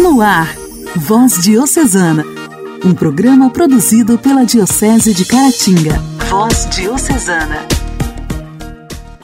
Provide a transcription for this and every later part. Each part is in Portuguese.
No ar, Voz Diocesana, um programa produzido pela Diocese de Caratinga. Voz Diocesana.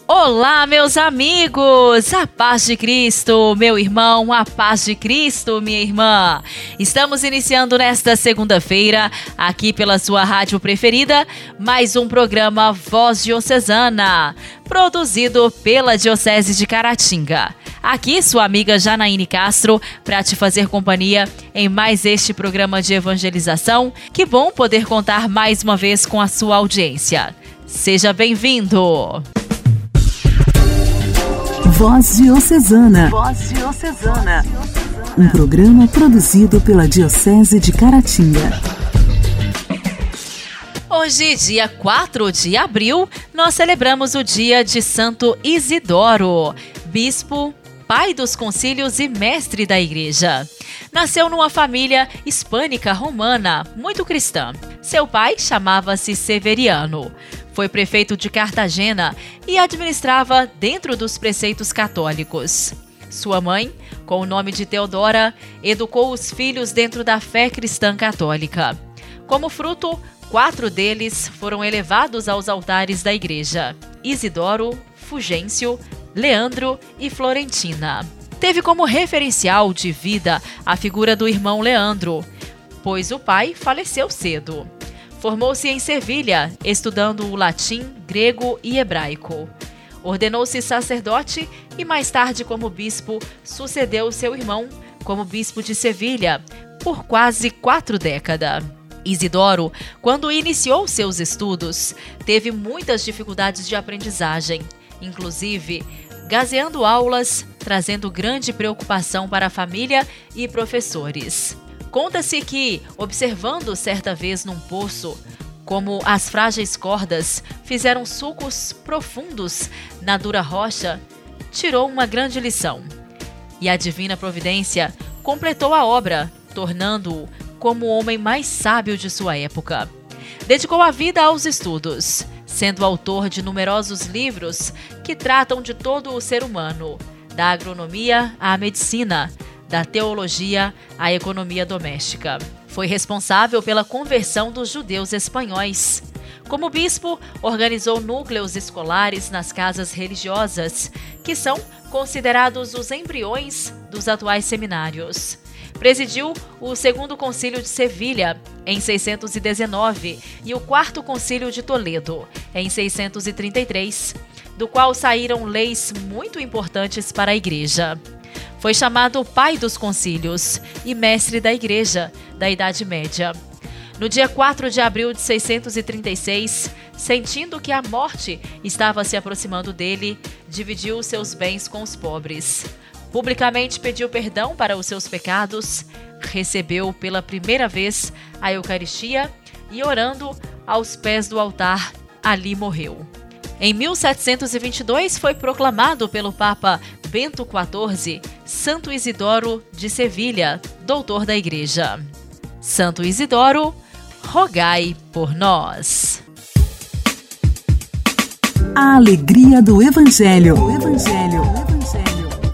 Olá, meus amigos! A paz de Cristo, meu irmão, a paz de Cristo, minha irmã. Estamos iniciando nesta segunda-feira, aqui pela sua rádio preferida, mais um programa Voz Diocesana, produzido pela Diocese de Caratinga. Aqui, sua amiga Janaíne Castro, para te fazer companhia em mais este programa de evangelização. Que bom poder contar mais uma vez com a sua audiência. Seja bem-vindo! Voz Diocesana. Voz Diocesana. Um programa produzido pela Diocese de Caratinga. Hoje, dia 4 de abril, nós celebramos o dia de Santo Isidoro, bispo, pai dos concílios e mestre da igreja. Nasceu numa família hispânica romana, muito cristã. Seu pai chamava-se Severiano. Foi prefeito de Cartagena e administrava dentro dos preceitos católicos. Sua mãe, com o nome de Teodora, educou os filhos dentro da fé cristã católica. Como fruto, quatro deles foram elevados aos altares da igreja: Isidoro, Fugêncio, Leandro e Florentina. Teve como referencial de vida a figura do irmão Leandro, pois o pai faleceu cedo. Formou-se em Sevilha, estudando o latim, grego e hebraico. Ordenou-se sacerdote e, mais tarde, como bispo, sucedeu seu irmão como bispo de Sevilha por quase quatro décadas. Isidoro, quando iniciou seus estudos, teve muitas dificuldades de aprendizagem, inclusive gazeando aulas, trazendo grande preocupação para a família e professores. Conta-se que, observando certa vez num poço, como as frágeis cordas fizeram sulcos profundos na dura rocha, tirou uma grande lição. E a divina providência completou a obra, tornando-o como o homem mais sábio de sua época. Dedicou a vida aos estudos, sendo autor de numerosos livros que tratam de todo o ser humano, da agronomia à medicina, da teologia à economia doméstica. Foi responsável pela conversão dos judeus espanhóis. Como bispo, organizou núcleos escolares nas casas religiosas, que são considerados os embriões dos atuais seminários. Presidiu o Segundo Concílio de Sevilha, em 619, e o Quarto Concílio de Toledo, em 633, do qual saíram leis muito importantes para a Igreja. Foi chamado pai dos concílios e mestre da igreja da Idade Média. No dia 4 de abril de 636, sentindo que a morte estava se aproximando dele, dividiu seus bens com os pobres. Publicamente pediu perdão para os seus pecados, recebeu pela primeira vez a Eucaristia e, orando aos pés do altar, ali morreu. Em 1722 foi proclamado pelo Papa Bento XIV Santo Isidoro de Sevilha, doutor da Igreja. Santo Isidoro, rogai por nós. A alegria do Evangelho. O Evangelho.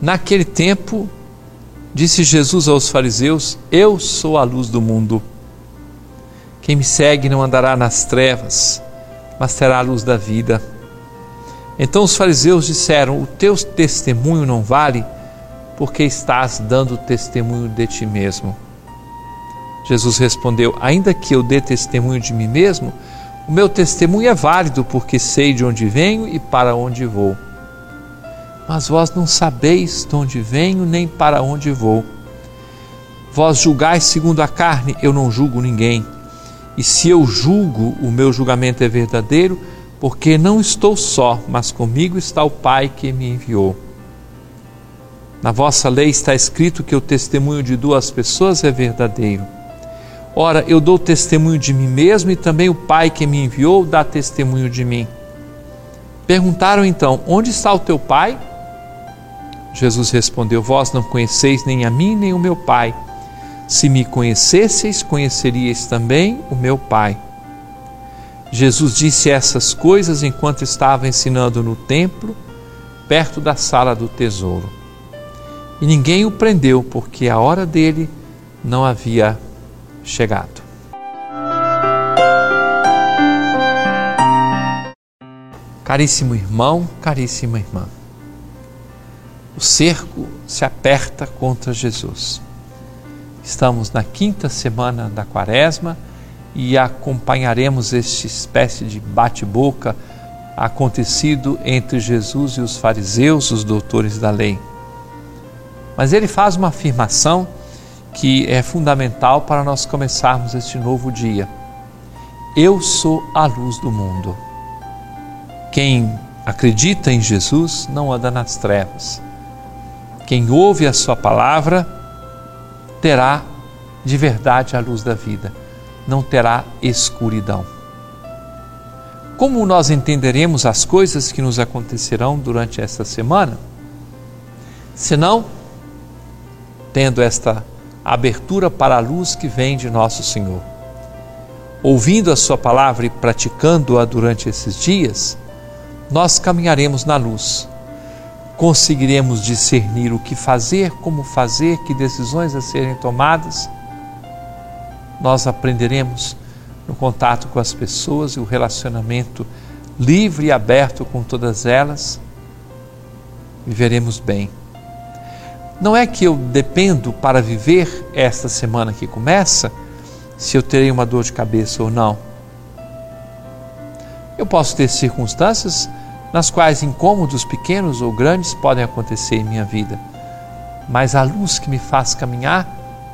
Naquele tempo, disse Jesus aos fariseus: Eu sou a luz do mundo. Quem me segue não andará nas trevas, mas terá a luz da vida. Então os fariseus disseram: O teu testemunho não vale, porque estás dando testemunho de ti mesmo. Jesus respondeu: Ainda que eu dê testemunho de mim mesmo, o meu testemunho é válido, porque sei de onde venho e para onde vou mas vós não sabeis de onde venho nem para onde vou. Vós julgais segundo a carne, eu não julgo ninguém. E se eu julgo, o meu julgamento é verdadeiro, porque não estou só, mas comigo está o Pai que me enviou. Na vossa lei está escrito que o testemunho de duas pessoas é verdadeiro. Ora, eu dou testemunho de mim mesmo e também o Pai que me enviou dá testemunho de mim. Perguntaram então: Onde está o teu Pai? Jesus respondeu: Vós não conheceis nem a mim nem o meu Pai. Se me conhecesseis, conheceríeis também o meu Pai. Jesus disse essas coisas enquanto estava ensinando no templo, perto da sala do tesouro. E ninguém o prendeu, porque a hora dele não havia chegado. Caríssimo irmão, caríssima irmã, o cerco se aperta contra Jesus. Estamos na quinta semana da quaresma e acompanharemos este espécie de bate-boca acontecido entre Jesus e os fariseus, os doutores da lei. Mas ele faz uma afirmação que é fundamental para nós começarmos este novo dia. Eu sou a luz do mundo. Quem acredita em Jesus não anda nas trevas. Quem ouve a sua palavra terá de verdade a luz da vida não terá escuridão. Como nós entenderemos as coisas que nos acontecerão durante esta semana? Senão, tendo esta abertura para a luz que vem de nosso Senhor. Ouvindo a Sua palavra e praticando-a durante esses dias, nós caminharemos na luz. Conseguiremos discernir o que fazer, como fazer, que decisões a serem tomadas nós aprenderemos no contato com as pessoas e o relacionamento livre e aberto com todas elas, viveremos bem. Não é que eu dependo para viver esta semana que começa se eu terei uma dor de cabeça ou não. Eu posso ter circunstâncias nas quais incômodos pequenos ou grandes podem acontecer em minha vida, mas a luz que me faz caminhar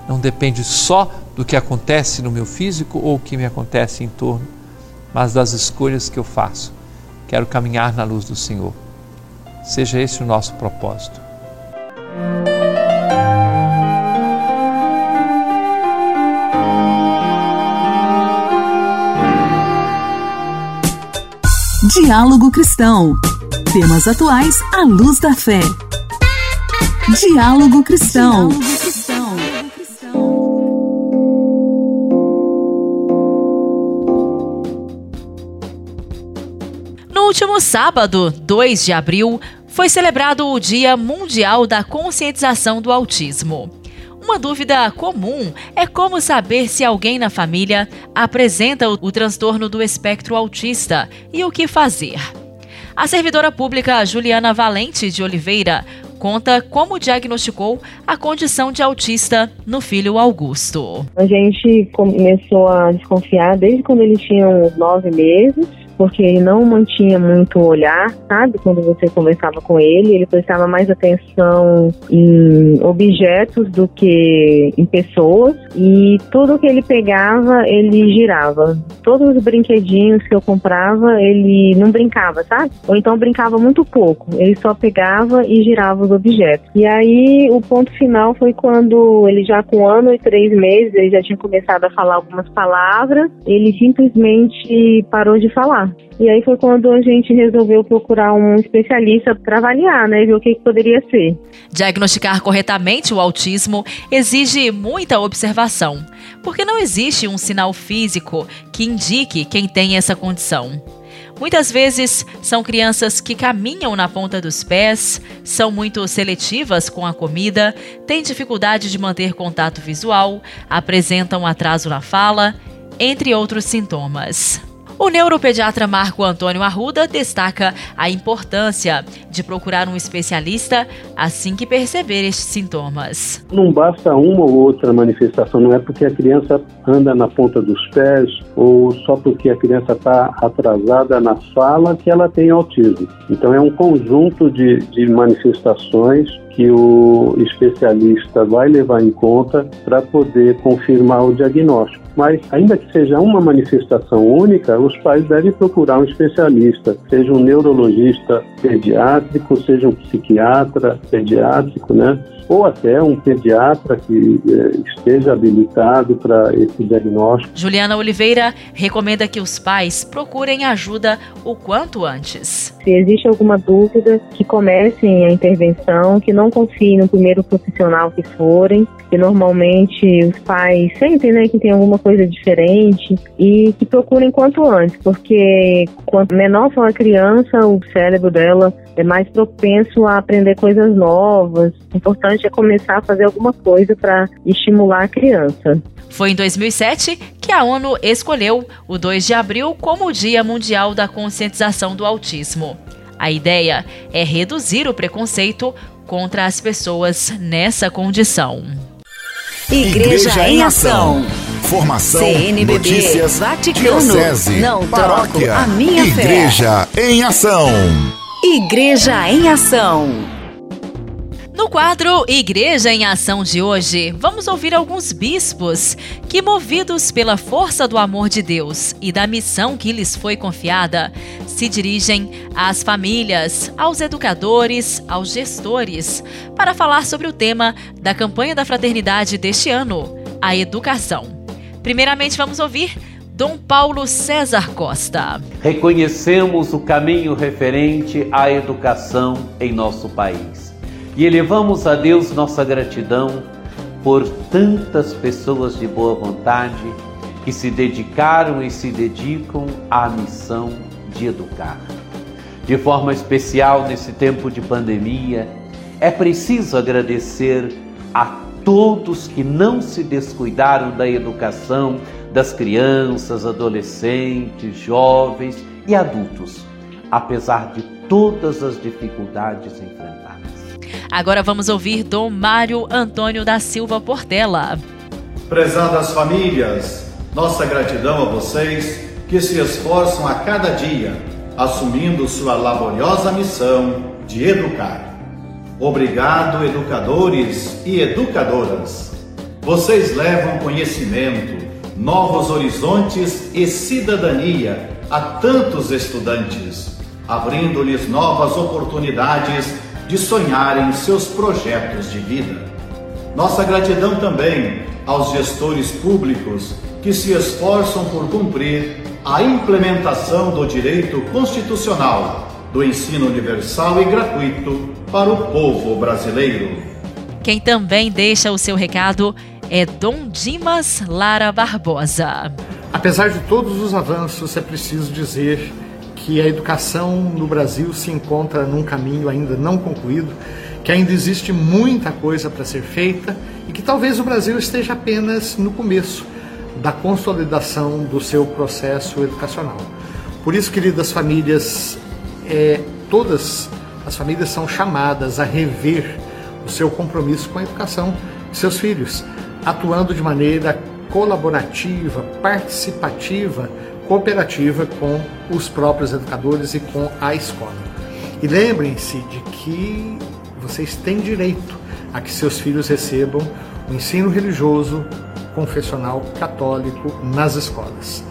não depende só do que acontece no meu físico ou o que me acontece em torno, mas das escolhas que eu faço. Quero caminhar na luz do Senhor. Seja esse o nosso propósito. Diálogo Cristão. Temas atuais à luz da fé. Diálogo Cristão. Diálogo último sábado, 2 de abril, foi celebrado o Dia Mundial da Conscientização do Autismo. Uma dúvida comum é como saber se alguém na família apresenta o, transtorno do espectro autista e o que fazer. A servidora pública Juliana Valente de Oliveira conta como diagnosticou a condição de autista no filho Augusto. A gente começou a desconfiar desde quando ele tinha uns nove meses porque ele não mantinha muito o olhar, sabe? Quando você conversava com ele, ele prestava mais atenção em objetos do que em pessoas e tudo que ele pegava, ele girava. Todos os brinquedinhos que eu comprava, ele não brincava, sabe? Ou então brincava muito pouco. Ele só pegava e girava os objetos. E aí o ponto final foi quando ele já com um ano e três meses, ele já tinha começado a falar algumas palavras, ele simplesmente parou de falar. E aí foi quando a gente resolveu procurar um especialista para avaliar, né, ver o que, que poderia ser. Diagnosticar corretamente o autismo exige muita observação, porque não existe um sinal físico que indique quem tem essa condição. Muitas vezes são crianças que caminham na ponta dos pés, são muito seletivas com a comida, têm dificuldade de manter contato visual, apresentam atraso na fala, entre outros sintomas. O neuropediatra Marco Antônio Arruda destaca a importância de procurar um especialista assim que perceber estes sintomas. Não basta uma ou outra manifestação, não é porque a criança anda na ponta dos pés ou só porque a criança está atrasada na fala que ela tem autismo. Então é um conjunto de, de manifestações que o especialista vai levar em conta para poder confirmar o diagnóstico. Mas, ainda que seja uma manifestação única, os pais devem procurar um especialista, seja um neurologista pediátrico, seja um psiquiatra pediátrico, né? Ou até um pediatra que eh, esteja habilitado para esse diagnóstico. Juliana Oliveira recomenda que os pais procurem ajuda o quanto antes. Se existe alguma dúvida, que comecem a intervenção, que não confiem no primeiro profissional que forem, que normalmente os pais sentem né, que tem alguma coisa diferente e que procurem quanto antes, porque quanto menor for a criança, o cérebro dela é mais propenso a aprender coisas novas. O importante é começar a fazer alguma coisa para estimular a criança. Foi em 2007 que a ONU escolheu o 2 de abril como o Dia Mundial da Conscientização do Autismo. A ideia é reduzir o preconceito contra as pessoas nessa condição. Igreja, Igreja em Ação. Formação, CNBB, notícias, Vaticano, diocese, não paróquia, troco a minha Igreja fé. em Ação. Igreja em Ação. No quadro Igreja em Ação de hoje, vamos ouvir alguns bispos que, movidos pela força do amor de Deus e da missão que lhes foi confiada, se dirigem às famílias, aos educadores, aos gestores, para falar sobre o tema da campanha da fraternidade deste ano, a educação. Primeiramente, vamos ouvir Dom Paulo César Costa. Reconhecemos o caminho referente à educação em nosso país e elevamos a Deus nossa gratidão por tantas pessoas de boa vontade que se dedicaram e se dedicam à missão de educar. De forma especial nesse tempo de pandemia, é preciso agradecer a todos que não se descuidaram da educação das crianças, adolescentes, jovens e adultos, apesar de todas as dificuldades enfrentadas. Agora vamos ouvir Dom Mário Antônio da Silva Portela. Prezadas famílias, nossa gratidão a vocês que se esforçam a cada dia, assumindo sua laboriosa missão de educar. Obrigado, educadores e educadoras. Vocês levam conhecimento, novos horizontes e cidadania a tantos estudantes, abrindo-lhes novas oportunidades de sonharem seus projetos de vida. Nossa gratidão também aos gestores públicos que se esforçam por cumprir a implementação do direito constitucional do ensino universal e gratuito para o povo brasileiro. Quem também deixa o seu recado é Dom Dimas Lara Barbosa. Apesar de todos os avanços, é preciso dizer que a educação no Brasil se encontra num caminho ainda não concluído, que ainda existe muita coisa para ser feita e que talvez o Brasil esteja apenas no começo da consolidação do seu processo educacional. Por isso, queridas famílias, é, todas as famílias são chamadas a rever o seu compromisso com a educação de seus filhos, atuando de maneira colaborativa, participativa cooperativa com os próprios educadores e com a escola. E lembrem-se de que vocês têm direito a que seus filhos recebam o ensino religioso confessional católico nas escolas.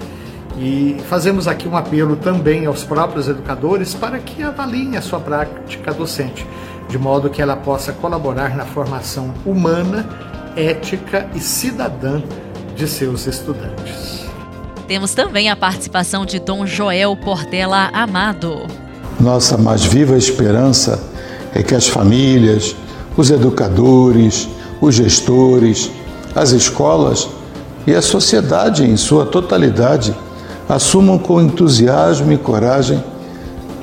E fazemos aqui um apelo também aos próprios educadores para que avaliem a sua prática docente, de modo que ela possa colaborar na formação humana, ética e cidadã de seus estudantes. Temos também a participação de Dom Joel Portela Amado. Nossa mais viva esperança é que as famílias, os educadores, os gestores, as escolas e a sociedade em sua totalidade assumam com entusiasmo e coragem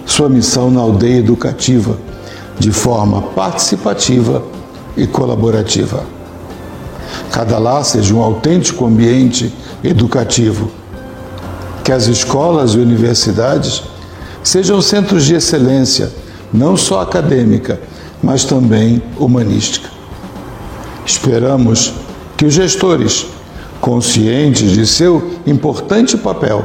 sua missão na aldeia educativa, de forma participativa e colaborativa. Cada lar seja um autêntico ambiente educativo que as escolas e universidades sejam centros de excelência, não só acadêmica, mas também humanística. Esperamos que os gestores, conscientes de seu importante papel,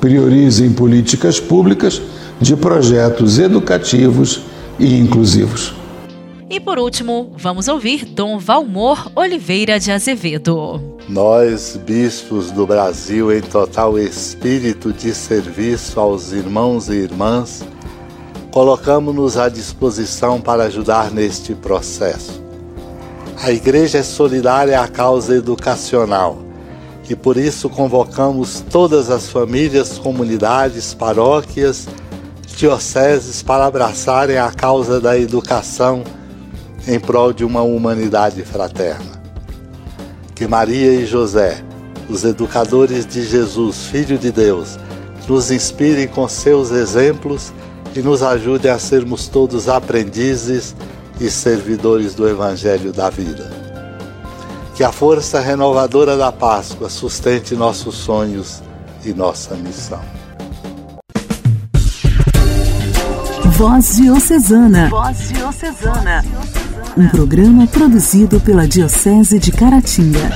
priorizem políticas públicas de projetos educativos e inclusivos. E por último, vamos ouvir Dom Valmor Oliveira de Azevedo. Nós, bispos do Brasil, em total espírito de serviço aos irmãos e irmãs, colocamos-nos à disposição para ajudar neste processo. A Igreja é solidária à causa educacional e por isso convocamos todas as famílias, comunidades, paróquias, dioceses para abraçarem a causa da educação em prol de uma humanidade fraterna. Que Maria e José, os educadores de Jesus, Filho de Deus, nos inspirem com seus exemplos e nos ajudem a sermos todos aprendizes e servidores do Evangelho da vida. Que a força renovadora da Páscoa sustente nossos sonhos e nossa missão. Voz Diocesana. Voz Diocesana. Um programa produzido pela Diocese de Caratinga.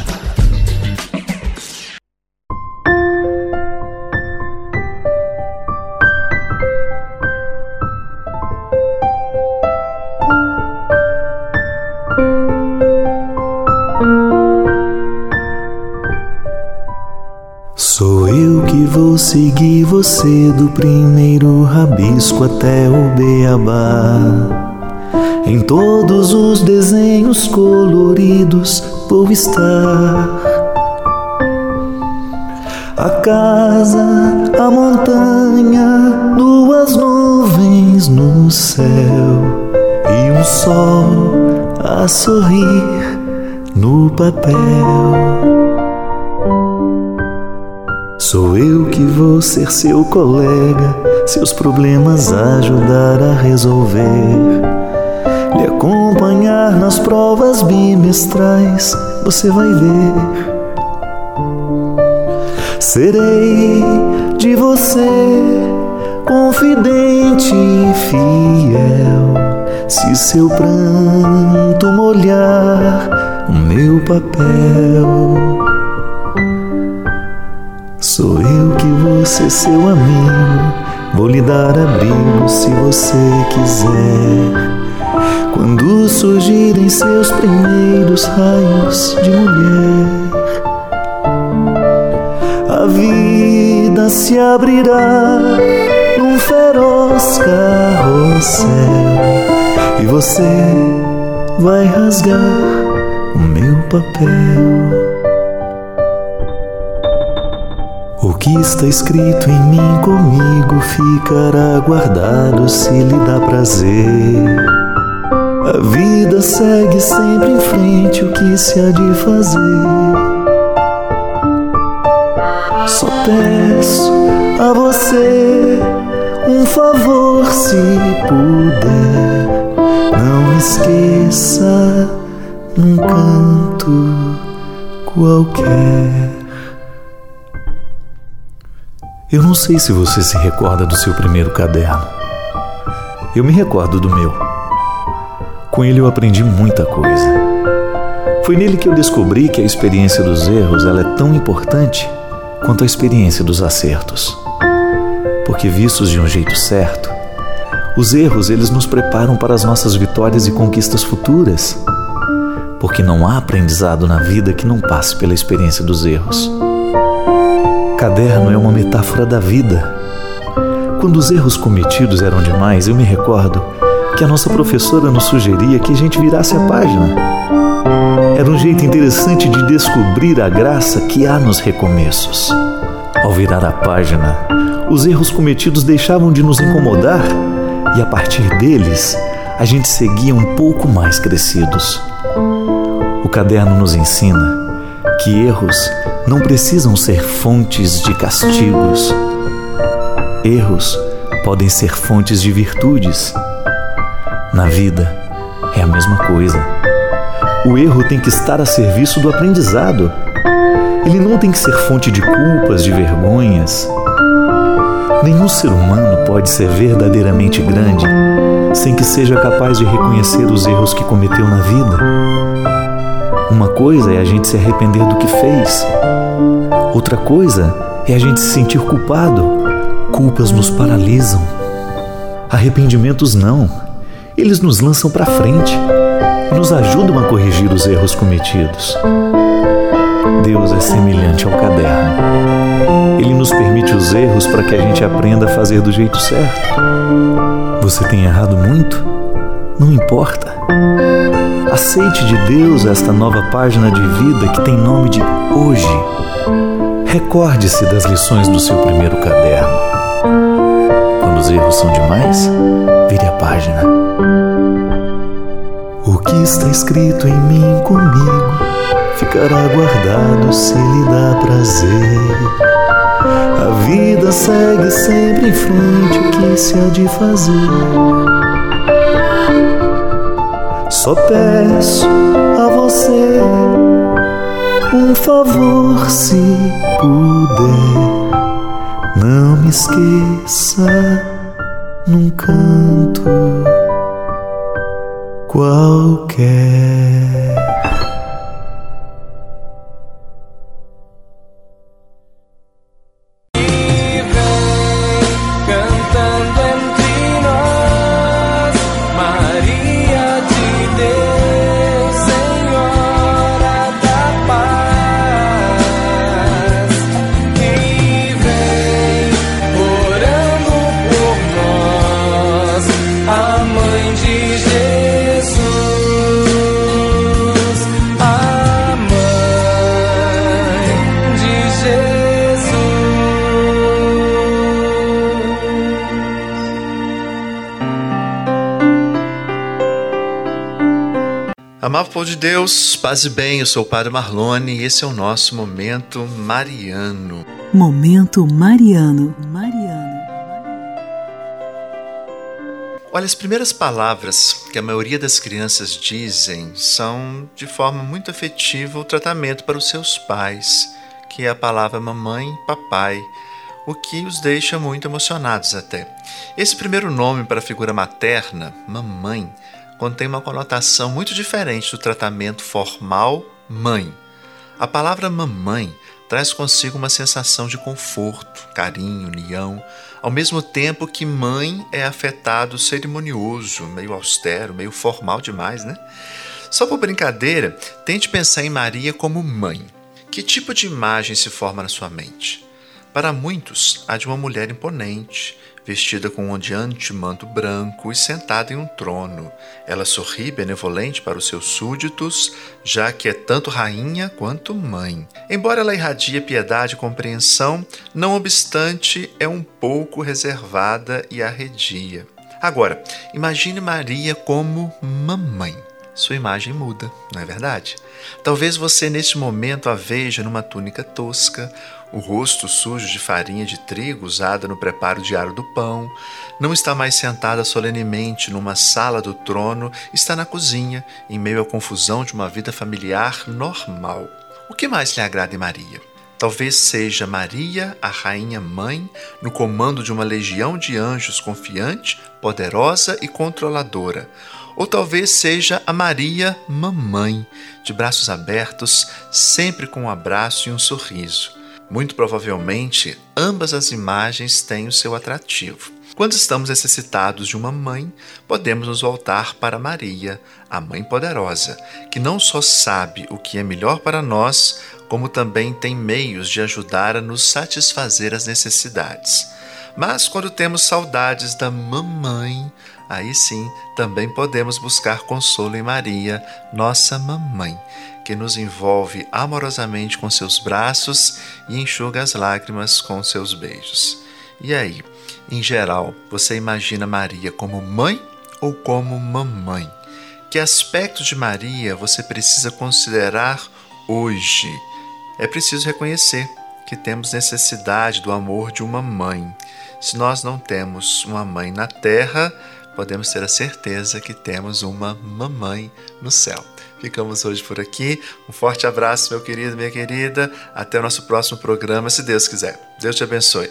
Sou eu que vou seguir você do primeiro rabisco até o beabá. Em todos os desenhos coloridos vou estar. A casa, a montanha, duas nuvens no céu e um sol a sorrir no papel. Sou eu que vou ser seu colega, seus problemas ajudar a resolver. Provas bimestrais, você vai ver. Serei de você confidente e fiel. Se seu pranto molhar o meu papel. Sou eu que ser seu amigo, vou lhe dar abrigo se você quiser. Quando surgirem seus primeiros raios de mulher, a vida se abrirá num feroz carrossel e você vai rasgar o meu papel. O que está escrito em mim comigo ficará guardado se lhe dá prazer. A vida segue sempre em frente, o que se há de fazer? Só peço a você um favor, se puder. Não esqueça num canto qualquer. Eu não sei se você se recorda do seu primeiro caderno. Eu me recordo do meu. Com ele eu aprendi muita coisa. Foi nele que eu descobri que a experiência dos erros ela é tão importante quanto a experiência dos acertos. Porque vistos de um jeito certo, os erros eles nos preparam para as nossas vitórias e conquistas futuras. Porque não há aprendizado na vida que não passe pela experiência dos erros. Caderno é uma metáfora da vida. Quando os erros cometidos eram demais, eu me recordo que a nossa professora nos sugeria que a gente virasse a página. Era um jeito interessante de descobrir a graça que há nos recomeços. Ao virar a página, os erros cometidos deixavam de nos incomodar e a partir deles, a gente seguia um pouco mais crescidos. O caderno nos ensina que erros não precisam ser fontes de castigos. Erros podem ser fontes de virtudes. Na vida é a mesma coisa. O erro tem que estar a serviço do aprendizado. Ele não tem que ser fonte de culpas, de vergonhas. Nenhum ser humano pode ser verdadeiramente grande sem que seja capaz de reconhecer os erros que cometeu na vida uma coisa é a gente se arrepender do que fez, outra coisa é a gente se sentir culpado. Culpas nos paralisam, arrependimentos não. Eles nos lançam para frente nos ajudam a corrigir os erros cometidos. Deus é semelhante ao caderno. Ele nos permite os erros para que a gente aprenda a fazer do jeito certo. Você tem errado muito? Não importa. Aceite de Deus esta nova página de vida que tem nome de hoje. Recorde-se das lições do seu primeiro caderno. Os erros são demais, vire a página. O que está escrito em mim comigo ficará guardado se lhe dá prazer. A vida segue sempre em frente, o que se há de fazer? Só peço a você um favor, se puder, não me esqueça num canto qualquer. Amado povo de Deus, paz e bem, eu sou o Padre Marlone e esse é o nosso Momento Mariano. Momento Mariano. Mariano. Olha, as primeiras palavras que a maioria das crianças dizem são, de forma muito afetiva, o tratamento para os seus pais, que é a palavra mamãe papai, o que os deixa muito emocionados até. Esse primeiro nome para a figura materna, mamãe, contém uma conotação muito diferente do tratamento formal mãe. A palavra mamãe traz consigo uma sensação de conforto, carinho, união, ao mesmo tempo que mãe é afetado cerimonioso, meio austero, meio formal demais, né? Só por brincadeira, tente pensar em Maria como mãe. Que tipo de imagem se forma na sua mente? Para muitos, a de uma mulher imponente, vestida com um ondeante manto branco e sentada em um trono. Ela sorri benevolente para os seus súditos, já que é tanto rainha quanto mãe. Embora ela irradie piedade e compreensão, não obstante, é um pouco reservada e arredia. Agora, imagine Maria como mamãe sua imagem muda, não é verdade? Talvez você neste momento a veja numa túnica tosca, o rosto sujo de farinha de trigo usada no preparo diário do pão, não está mais sentada solenemente numa sala do trono, está na cozinha, em meio à confusão de uma vida familiar normal. O que mais lhe agrada em Maria? Talvez seja Maria, a rainha mãe, no comando de uma legião de anjos confiante, poderosa e controladora ou talvez seja a Maria Mamãe, de braços abertos, sempre com um abraço e um sorriso. Muito provavelmente, ambas as imagens têm o seu atrativo. Quando estamos necessitados de uma mãe, podemos nos voltar para Maria, a Mãe Poderosa, que não só sabe o que é melhor para nós, como também tem meios de ajudar a nos satisfazer as necessidades. Mas quando temos saudades da mamãe, aí sim também podemos buscar consolo em Maria, nossa mamãe, que nos envolve amorosamente com seus braços e enxuga as lágrimas com seus beijos. E aí, em geral, você imagina Maria como mãe ou como mamãe? Que aspecto de Maria você precisa considerar hoje? É preciso reconhecer que temos necessidade do amor de uma mãe. Se nós não temos uma mãe na terra, podemos ter a certeza que temos uma mamãe no céu. Ficamos hoje por aqui. Um forte abraço, meu querido, minha querida. Até o nosso próximo programa, se Deus quiser. Deus te abençoe.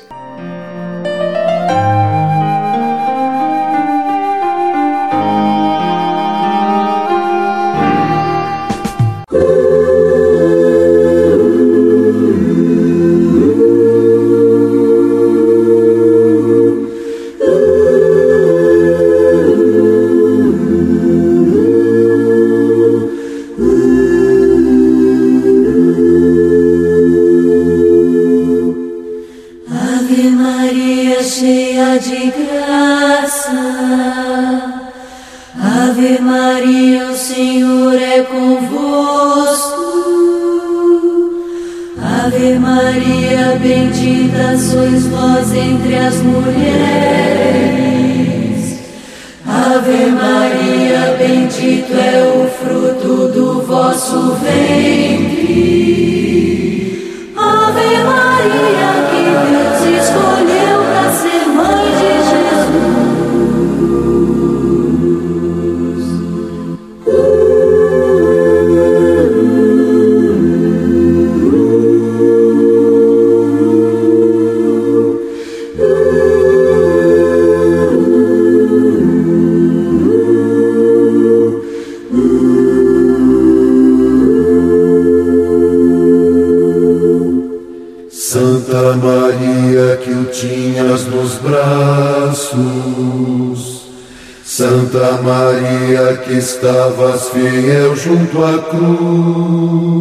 Estavas fiel junto à cruz.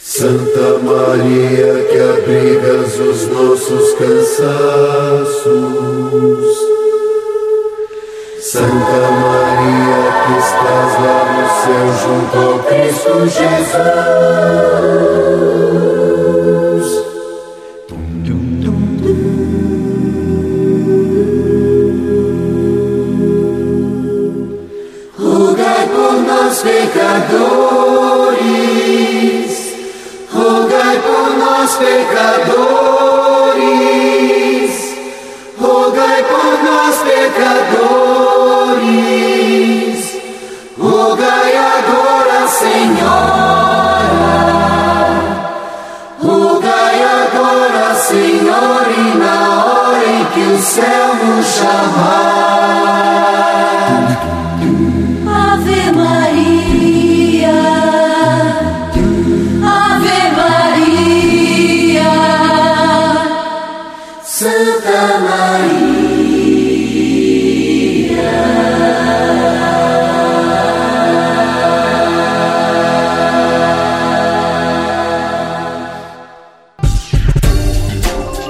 Santa Maria, que abrigas os nossos cansaços. Santa Maria, que estás lá no céu junto ao Cristo Jesus. Pecadores, rogai por nós pecadores, rogai por nós pecadores, rogai agora, Senhora, rogai agora, Senhor, e na hora em que o céu nos chamar.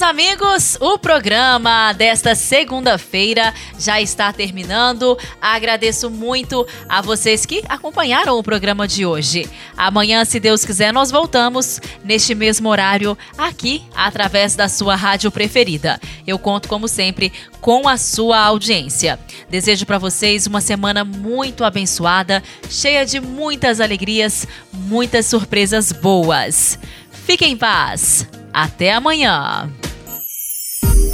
Meus amigos, o programa desta segunda-feira já está terminando. Agradeço muito a vocês que acompanharam o programa de hoje. Amanhã, se Deus quiser, nós voltamos neste mesmo horário aqui através da sua rádio preferida. Eu conto, como sempre, com a sua audiência. Desejo para vocês uma semana muito abençoada, cheia de muitas alegrias, muitas surpresas boas. Fiquem em paz. Até amanhã.